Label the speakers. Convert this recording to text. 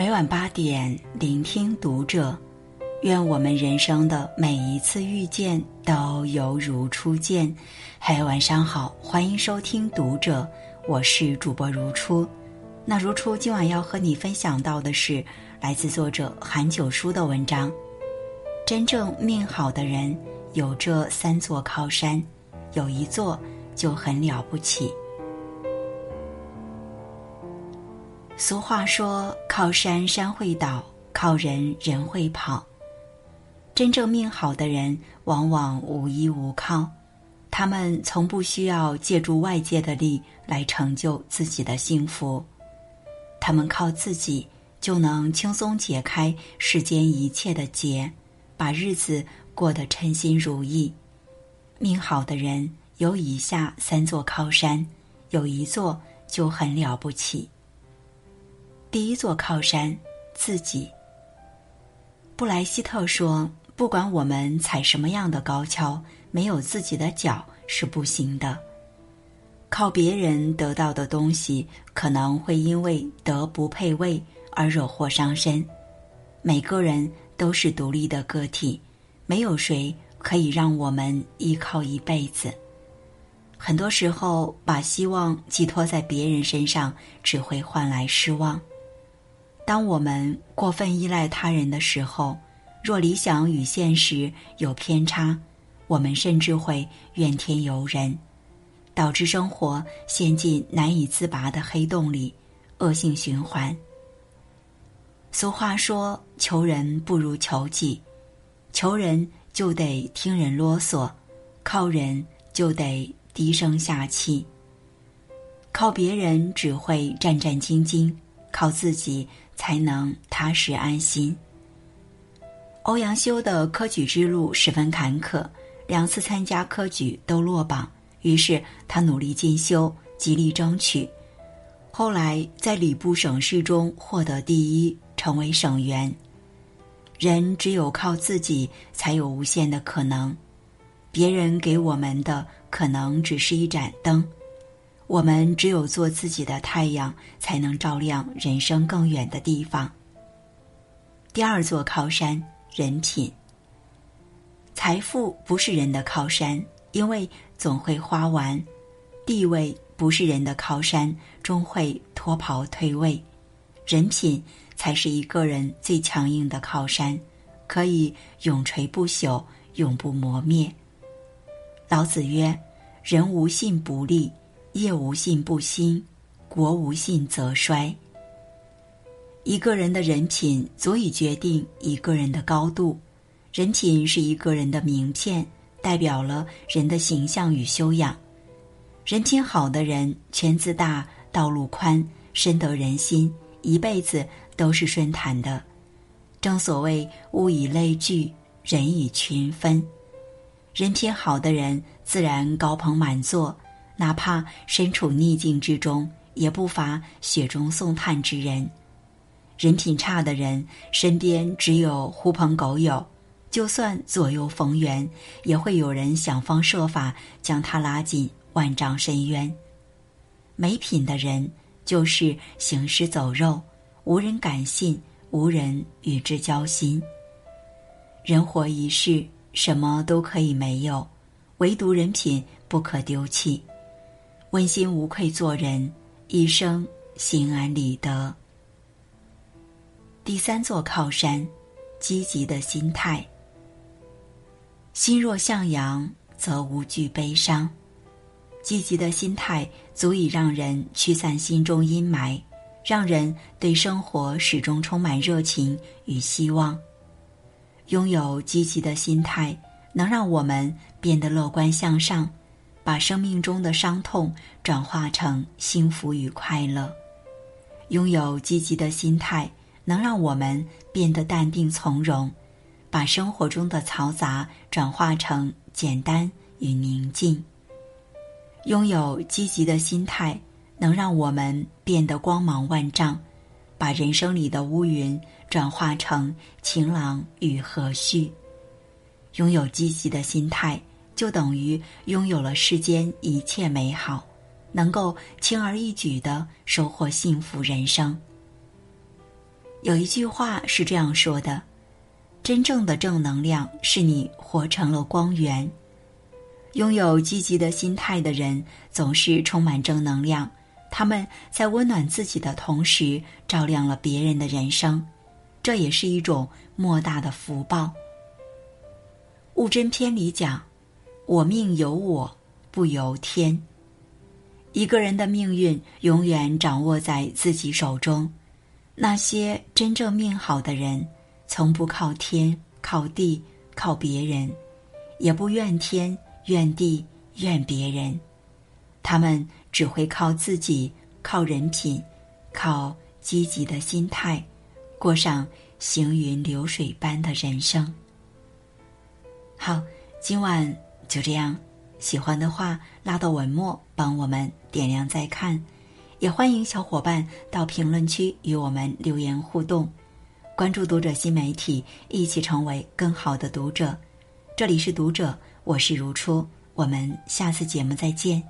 Speaker 1: 每晚八点，聆听读者。愿我们人生的每一次遇见都犹如初见。嗨，晚上好，欢迎收听读者，我是主播如初。那如初今晚要和你分享到的是来自作者韩九叔的文章。真正命好的人有这三座靠山，有一座就很了不起。俗话说：“靠山山会倒，靠人人会跑。”真正命好的人往往无依无靠，他们从不需要借助外界的力来成就自己的幸福，他们靠自己就能轻松解开世间一切的结，把日子过得称心如意。命好的人有以下三座靠山，有一座就很了不起。第一座靠山，自己。布莱希特说：“不管我们踩什么样的高跷，没有自己的脚是不行的。靠别人得到的东西，可能会因为德不配位而惹祸伤身。每个人都是独立的个体，没有谁可以让我们依靠一辈子。很多时候，把希望寄托在别人身上，只会换来失望。”当我们过分依赖他人的时候，若理想与现实有偏差，我们甚至会怨天尤人，导致生活陷进难以自拔的黑洞里，恶性循环。俗话说：“求人不如求己，求人就得听人啰嗦，靠人就得低声下气，靠别人只会战战兢兢，靠自己。”才能踏实安心。欧阳修的科举之路十分坎坷，两次参加科举都落榜，于是他努力进修，极力争取。后来在礼部省试中获得第一，成为省员。人只有靠自己，才有无限的可能。别人给我们的可能只是一盏灯。我们只有做自己的太阳，才能照亮人生更远的地方。第二座靠山，人品。财富不是人的靠山，因为总会花完；地位不是人的靠山，终会脱袍退位。人品才是一个人最强硬的靠山，可以永垂不朽，永不磨灭。老子曰：“人无信不立。”业无信不兴，国无信则衰。一个人的人品足以决定一个人的高度。人品是一个人的名片，代表了人的形象与修养。人品好的人，圈子大，道路宽，深得人心，一辈子都是顺坦的。正所谓物以类聚，人以群分。人品好的人，自然高朋满座。哪怕身处逆境之中，也不乏雪中送炭之人。人品差的人，身边只有狐朋狗友，就算左右逢源，也会有人想方设法将他拉进万丈深渊。没品的人，就是行尸走肉，无人敢信，无人与之交心。人活一世，什么都可以没有，唯独人品不可丢弃。问心无愧做人，一生心安理得。第三座靠山，积极的心态。心若向阳，则无惧悲伤。积极的心态足以让人驱散心中阴霾，让人对生活始终充满热情与希望。拥有积极的心态，能让我们变得乐观向上。把生命中的伤痛转化成幸福与快乐，拥有积极的心态，能让我们变得淡定从容；把生活中的嘈杂转化成简单与宁静。拥有积极的心态，能让我们变得光芒万丈；把人生里的乌云转化成晴朗与和煦。拥有积极的心态。就等于拥有了世间一切美好，能够轻而易举的收获幸福人生。有一句话是这样说的：“真正的正能量是你活成了光源。”拥有积极的心态的人总是充满正能量，他们在温暖自己的同时，照亮了别人的人生，这也是一种莫大的福报。《物真篇》里讲：“我命由我不由天。”一个人的命运永远掌握在自己手中。那些真正命好的人，从不靠天、靠地、靠别人，也不怨天。怨地怨别人，他们只会靠自己，靠人品，靠积极的心态，过上行云流水般的人生。好，今晚就这样。喜欢的话，拉到文末帮我们点亮再看，也欢迎小伙伴到评论区与我们留言互动。关注读者新媒体，一起成为更好的读者。这里是读者。我是如初，我们下次节目再见。